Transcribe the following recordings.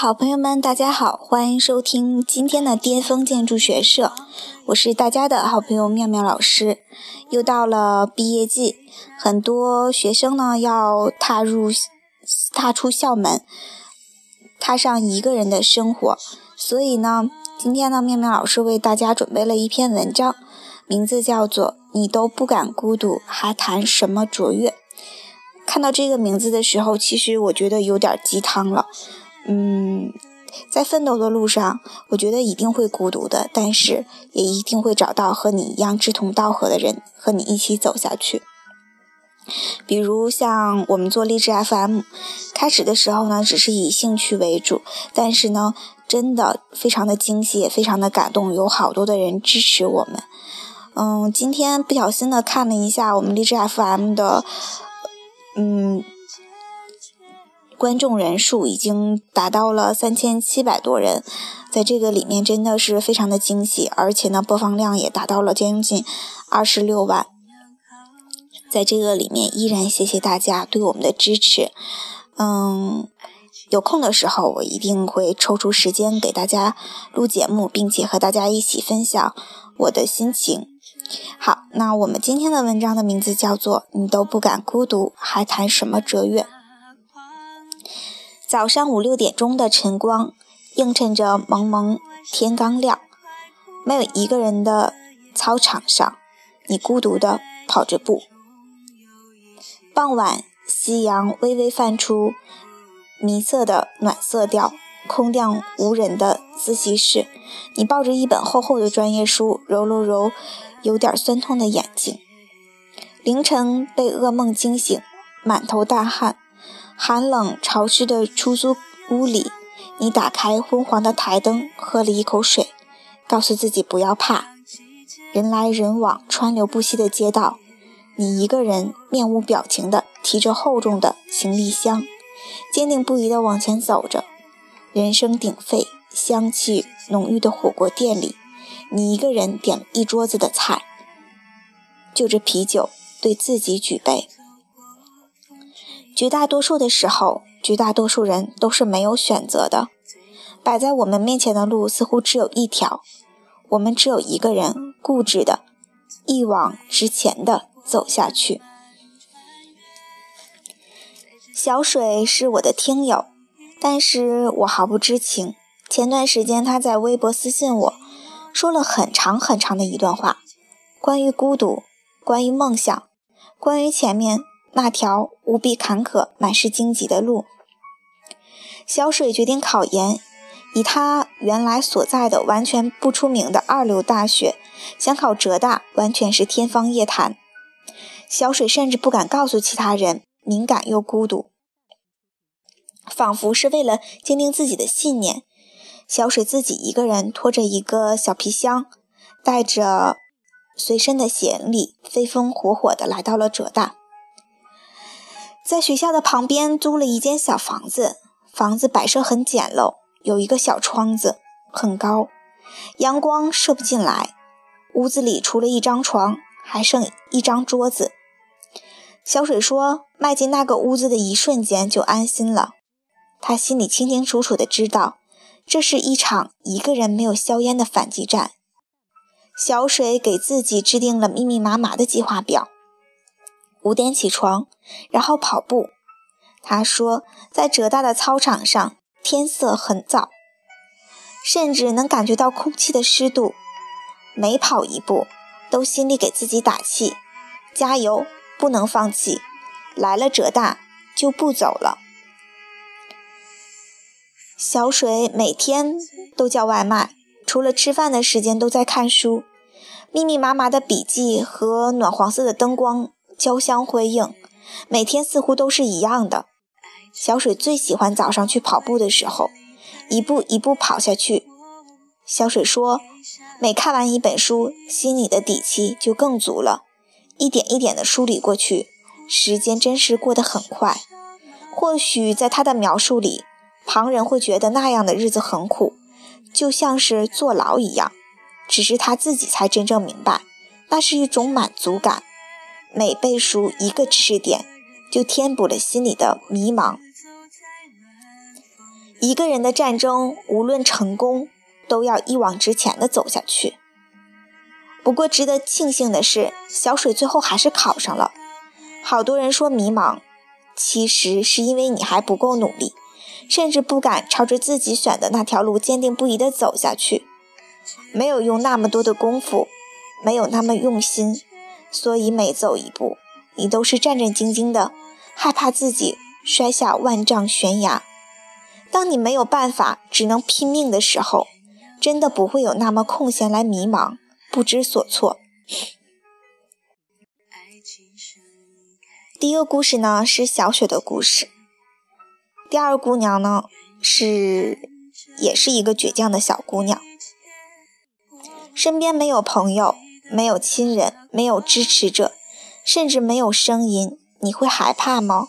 好朋友们，大家好，欢迎收听今天的巅峰建筑学社，我是大家的好朋友妙妙老师。又到了毕业季，很多学生呢要踏入、踏出校门，踏上一个人的生活，所以呢，今天呢，妙妙老师为大家准备了一篇文章，名字叫做《你都不敢孤独，还谈什么卓越》。看到这个名字的时候，其实我觉得有点鸡汤了。嗯，在奋斗的路上，我觉得一定会孤独的，但是也一定会找到和你一样志同道合的人，和你一起走下去。比如像我们做励志 FM，开始的时候呢，只是以兴趣为主，但是呢，真的非常的惊喜，也非常的感动，有好多的人支持我们。嗯，今天不小心的看了一下我们励志 FM 的。嗯，观众人数已经达到了三千七百多人，在这个里面真的是非常的惊喜，而且呢，播放量也达到了将近二十六万。在这个里面，依然谢谢大家对我们的支持。嗯，有空的时候，我一定会抽出时间给大家录节目，并且和大家一起分享我的心情。好，那我们今天的文章的名字叫做“你都不敢孤独，还谈什么哲越”。早上五六点钟的晨光，映衬着蒙蒙天刚亮，没有一个人的操场上，你孤独的跑着步。傍晚，夕阳微微泛出迷色的暖色调，空荡无人的自习室，你抱着一本厚厚的专业书，揉了揉。有点酸痛的眼睛。凌晨被噩梦惊醒，满头大汗，寒冷潮湿的出租屋里，你打开昏黄的台灯，喝了一口水，告诉自己不要怕。人来人往，川流不息的街道，你一个人面无表情地提着厚重的行李箱，坚定不移地往前走着。人声鼎沸，香气浓郁的火锅店里。你一个人点了一桌子的菜，就着啤酒对自己举杯。绝大多数的时候，绝大多数人都是没有选择的。摆在我们面前的路似乎只有一条，我们只有一个人固执的一往直前的走下去。小水是我的听友，但是我毫不知情。前段时间他在微博私信我。说了很长很长的一段话，关于孤独，关于梦想，关于前面那条无比坎坷、满是荆棘的路。小水决定考研，以他原来所在的完全不出名的二流大学，想考浙大完全是天方夜谭。小水甚至不敢告诉其他人，敏感又孤独，仿佛是为了坚定自己的信念。小水自己一个人拖着一个小皮箱，带着随身的行李，飞风火火地来到了浙大。在学校的旁边租了一间小房子，房子摆设很简陋，有一个小窗子，很高，阳光射不进来。屋子里除了一张床，还剩一张桌子。小水说：“迈进那个屋子的一瞬间就安心了，他心里清清楚楚地知道。”这是一场一个人没有硝烟的反击战。小水给自己制定了密密麻麻的计划表：五点起床，然后跑步。他说，在浙大的操场上，天色很早，甚至能感觉到空气的湿度。每跑一步，都心里给自己打气：加油，不能放弃。来了浙大，就不走了。小水每天都叫外卖，除了吃饭的时间都在看书。密密麻麻的笔记和暖黄色的灯光交相辉映，每天似乎都是一样的。小水最喜欢早上去跑步的时候，一步一步跑下去。小水说，每看完一本书，心里的底气就更足了。一点一点地梳理过去，时间真是过得很快。或许在他的描述里。旁人会觉得那样的日子很苦，就像是坐牢一样。只是他自己才真正明白，那是一种满足感。每背熟一个知识点，就填补了心里的迷茫。一个人的战争，无论成功，都要一往直前的走下去。不过，值得庆幸的是，小水最后还是考上了。好多人说迷茫，其实是因为你还不够努力，甚至不敢朝着自己选的那条路坚定不移的走下去，没有用那么多的功夫，没有那么用心，所以每走一步，你都是战战兢兢的，害怕自己摔下万丈悬崖。当你没有办法，只能拼命的时候，真的不会有那么空闲来迷茫、不知所措。第一个故事呢是小雪的故事，第二姑娘呢是也是一个倔强的小姑娘，身边没有朋友，没有亲人，没有支持者，甚至没有声音，你会害怕吗？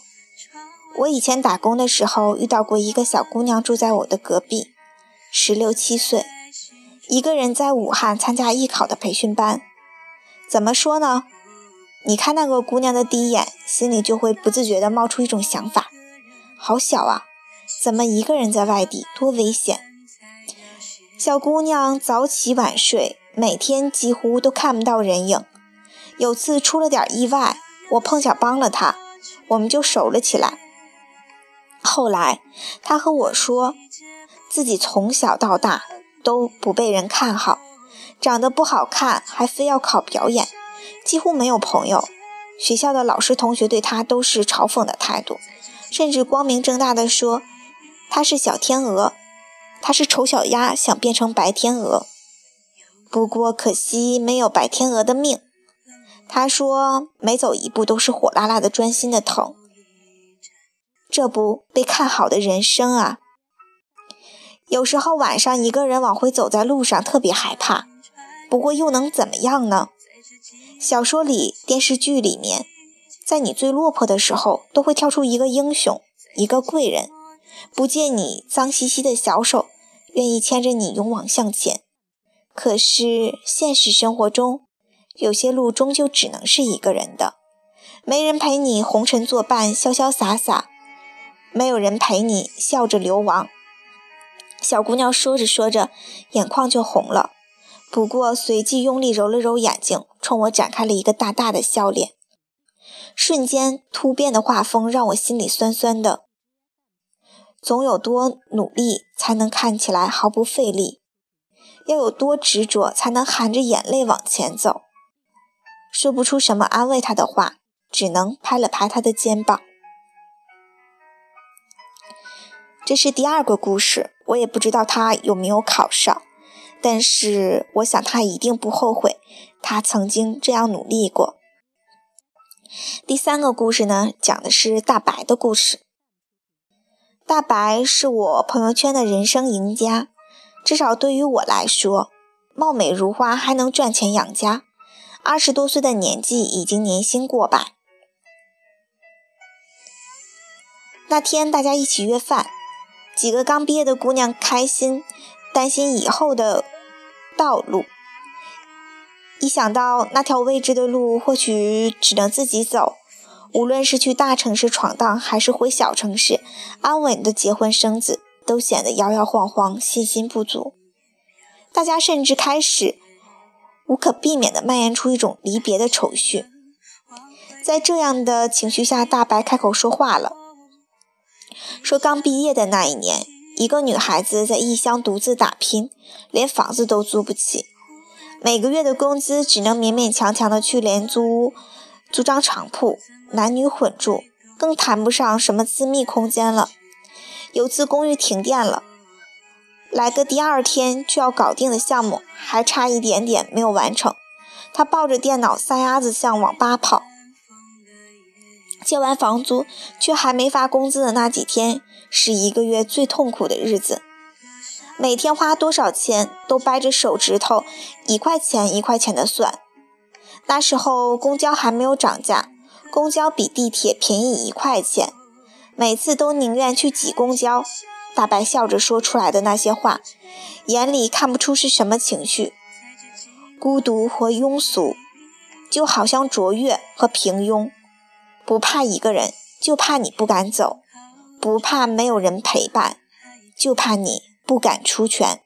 我以前打工的时候遇到过一个小姑娘，住在我的隔壁，十六七岁，一个人在武汉参加艺考的培训班。怎么说呢？你看那个姑娘的第一眼，心里就会不自觉地冒出一种想法：好小啊，怎么一个人在外地，多危险！小姑娘早起晚睡，每天几乎都看不到人影。有次出了点意外，我碰巧帮了他，我们就熟了起来。后来，他和我说，自己从小到大都不被人看好，长得不好看，还非要考表演，几乎没有朋友。学校的老师同学对他都是嘲讽的态度，甚至光明正大的说他是小天鹅，他是丑小鸭想变成白天鹅。不过可惜没有白天鹅的命。他说每走一步都是火辣辣的钻心的疼。这不被看好的人生啊！有时候晚上一个人往回走在路上，特别害怕。不过又能怎么样呢？小说里、电视剧里面，在你最落魄的时候，都会跳出一个英雄、一个贵人，不见你脏兮兮的小手，愿意牵着你勇往向前。可是现实生活中，有些路终究只能是一个人的，没人陪你红尘作伴，潇潇洒洒。没有人陪你笑着流亡，小姑娘说着说着，眼眶就红了。不过随即用力揉了揉眼睛，冲我展开了一个大大的笑脸。瞬间突变的画风让我心里酸酸的。总有多努力才能看起来毫不费力，要有多执着才能含着眼泪往前走。说不出什么安慰他的话，只能拍了拍他的肩膀。这是第二个故事，我也不知道他有没有考上，但是我想他一定不后悔，他曾经这样努力过。第三个故事呢，讲的是大白的故事。大白是我朋友圈的人生赢家，至少对于我来说，貌美如花还能赚钱养家，二十多岁的年纪已经年薪过百。那天大家一起约饭。几个刚毕业的姑娘开心，担心以后的道路。一想到那条未知的路，或许只能自己走，无论是去大城市闯荡，还是回小城市安稳的结婚生子，都显得摇摇晃晃，信心不足。大家甚至开始无可避免地蔓延出一种离别的愁绪。在这样的情绪下，大白开口说话了。说刚毕业的那一年，一个女孩子在异乡独自打拼，连房子都租不起，每个月的工资只能勉勉强强的去廉租屋租张床铺，男女混住，更谈不上什么私密空间了。有次公寓停电了，来个第二天就要搞定的项目还差一点点没有完成，他抱着电脑撒丫子向网吧跑。交完房租却还没发工资的那几天，是一个月最痛苦的日子。每天花多少钱都掰着手指头，一块钱一块钱的算。那时候公交还没有涨价，公交比地铁便宜一块钱，每次都宁愿去挤公交。大白笑着说出来的那些话，眼里看不出是什么情绪，孤独和庸俗，就好像卓越和平庸。不怕一个人，就怕你不敢走；不怕没有人陪伴，就怕你不敢出拳。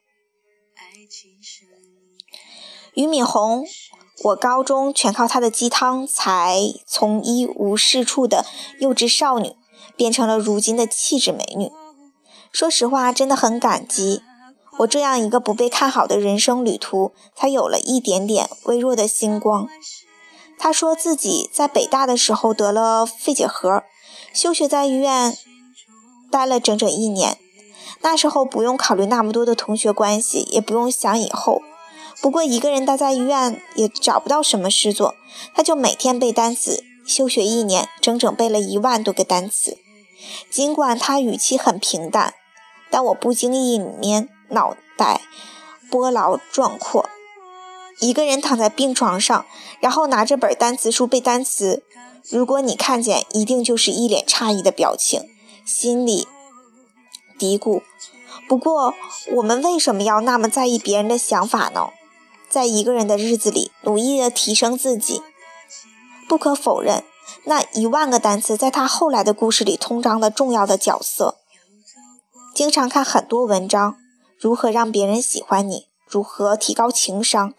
俞敏洪，我高中全靠她的鸡汤，才从一无是处的幼稚少女，变成了如今的气质美女。说实话，真的很感激我这样一个不被看好的人生旅途，才有了一点点微弱的星光。他说自己在北大的时候得了肺结核，休学在医院待了整整一年。那时候不用考虑那么多的同学关系，也不用想以后。不过一个人待在医院也找不到什么事做，他就每天背单词。休学一年，整整背了一万多个单词。尽管他语气很平淡。但我不经意里面脑袋波澜壮阔，一个人躺在病床上，然后拿着本单词书背单词。如果你看见，一定就是一脸诧异的表情，心里嘀咕：不过我们为什么要那么在意别人的想法呢？在一个人的日子里，努力的提升自己。不可否认，那一万个单词在他后来的故事里通当了重要的角色。经常看很多文章，如何让别人喜欢你，如何提高情商，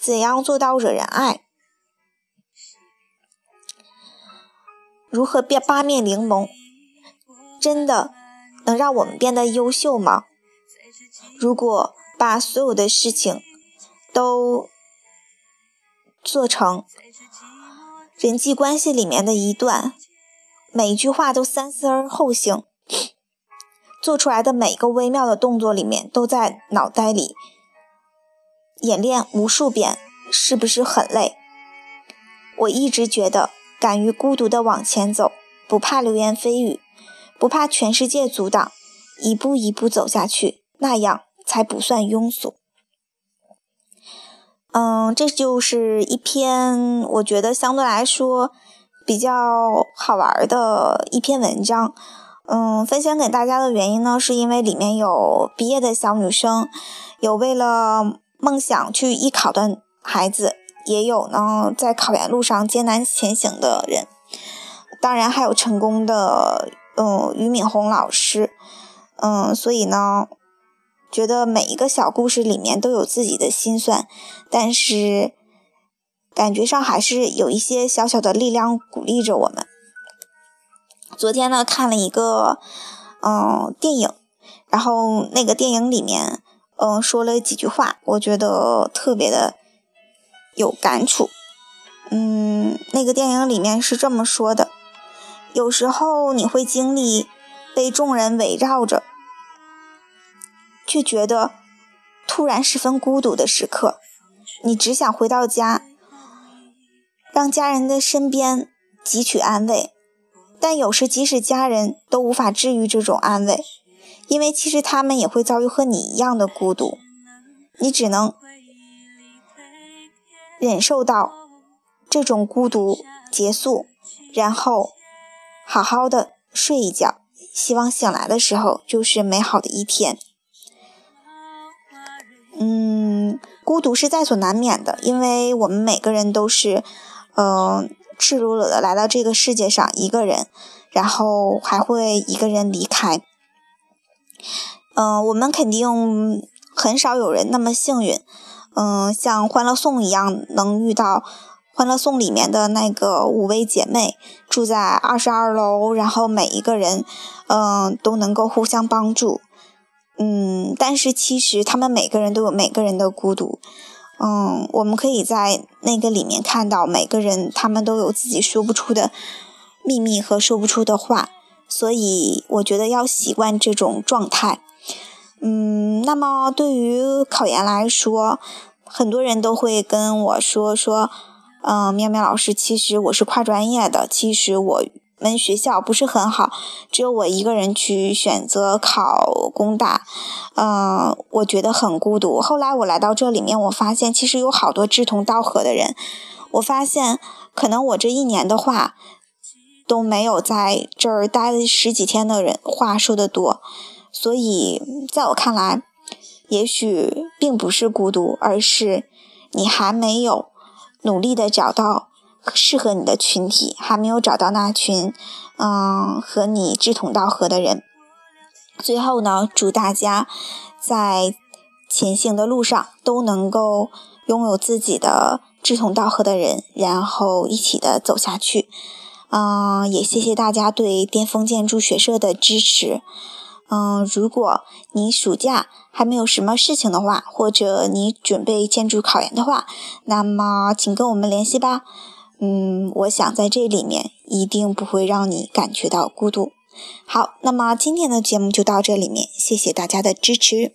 怎样做到惹人爱，如何变八面玲珑，真的能让我们变得优秀吗？如果把所有的事情都做成人际关系里面的一段，每一句话都三思而后行。做出来的每个微妙的动作里面，都在脑袋里演练无数遍，是不是很累？我一直觉得，敢于孤独的往前走，不怕流言蜚语，不怕全世界阻挡，一步一步走下去，那样才不算庸俗。嗯，这就是一篇我觉得相对来说比较好玩的一篇文章。嗯，分享给大家的原因呢，是因为里面有毕业的小女生，有为了梦想去艺考的孩子，也有呢在考研路上艰难前行的人，当然还有成功的，嗯，俞敏洪老师，嗯，所以呢，觉得每一个小故事里面都有自己的心酸，但是感觉上还是有一些小小的力量鼓励着我们。昨天呢，看了一个嗯电影，然后那个电影里面嗯说了几句话，我觉得特别的有感触。嗯，那个电影里面是这么说的：有时候你会经历被众人围绕着，却觉得突然十分孤独的时刻，你只想回到家，让家人的身边汲取安慰。但有时，即使家人都无法治愈这种安慰，因为其实他们也会遭遇和你一样的孤独。你只能忍受到这种孤独结束，然后好好的睡一觉，希望醒来的时候就是美好的一天。嗯，孤独是在所难免的，因为我们每个人都是，嗯。赤裸裸的来到这个世界上一个人，然后还会一个人离开。嗯，我们肯定很少有人那么幸运，嗯，像《欢乐颂》一样能遇到《欢乐颂》里面的那个五位姐妹，住在二十二楼，然后每一个人，嗯，都能够互相帮助。嗯，但是其实他们每个人都有每个人的孤独。嗯，我们可以在那个里面看到每个人，他们都有自己说不出的秘密和说不出的话，所以我觉得要习惯这种状态。嗯，那么对于考研来说，很多人都会跟我说说，嗯，喵喵老师，其实我是跨专业的，其实我。们学校不是很好，只有我一个人去选择考工大，嗯，我觉得很孤独。后来我来到这里面，我发现其实有好多志同道合的人。我发现可能我这一年的话都没有在这儿待了十几天的人话说的多，所以在我看来，也许并不是孤独，而是你还没有努力的找到。适合你的群体还没有找到那群，嗯，和你志同道合的人。最后呢，祝大家在前行的路上都能够拥有自己的志同道合的人，然后一起的走下去。嗯，也谢谢大家对巅峰建筑学社的支持。嗯，如果你暑假还没有什么事情的话，或者你准备建筑考研的话，那么请跟我们联系吧。嗯，我想在这里面一定不会让你感觉到孤独。好，那么今天的节目就到这里面，谢谢大家的支持。